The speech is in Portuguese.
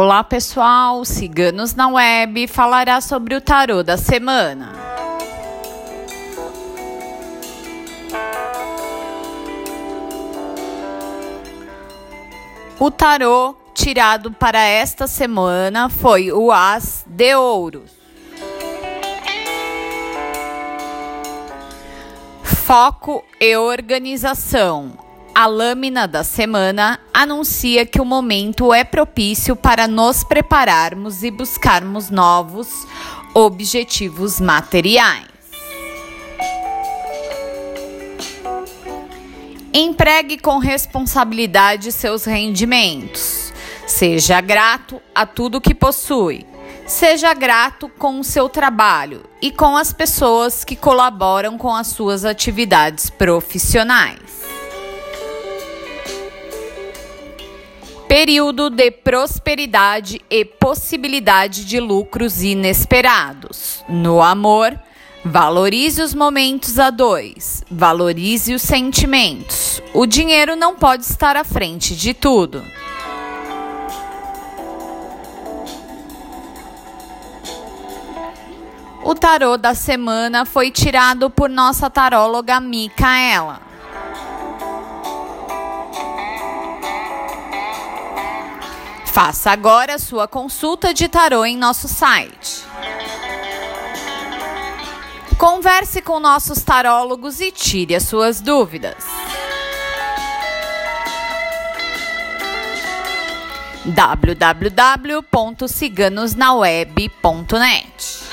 Olá pessoal, Ciganos na Web falará sobre o tarô da semana. O tarô tirado para esta semana foi o As de Ouros. Foco e organização a lâmina da semana anuncia que o momento é propício para nos prepararmos e buscarmos novos objetivos materiais. Empregue com responsabilidade seus rendimentos. Seja grato a tudo que possui. Seja grato com o seu trabalho e com as pessoas que colaboram com as suas atividades profissionais. Período de prosperidade e possibilidade de lucros inesperados. No amor, valorize os momentos a dois, valorize os sentimentos. O dinheiro não pode estar à frente de tudo. O tarô da semana foi tirado por nossa taróloga Micaela. Faça agora sua consulta de tarô em nosso site. Converse com nossos tarólogos e tire as suas dúvidas. www.ciganosnaweb.net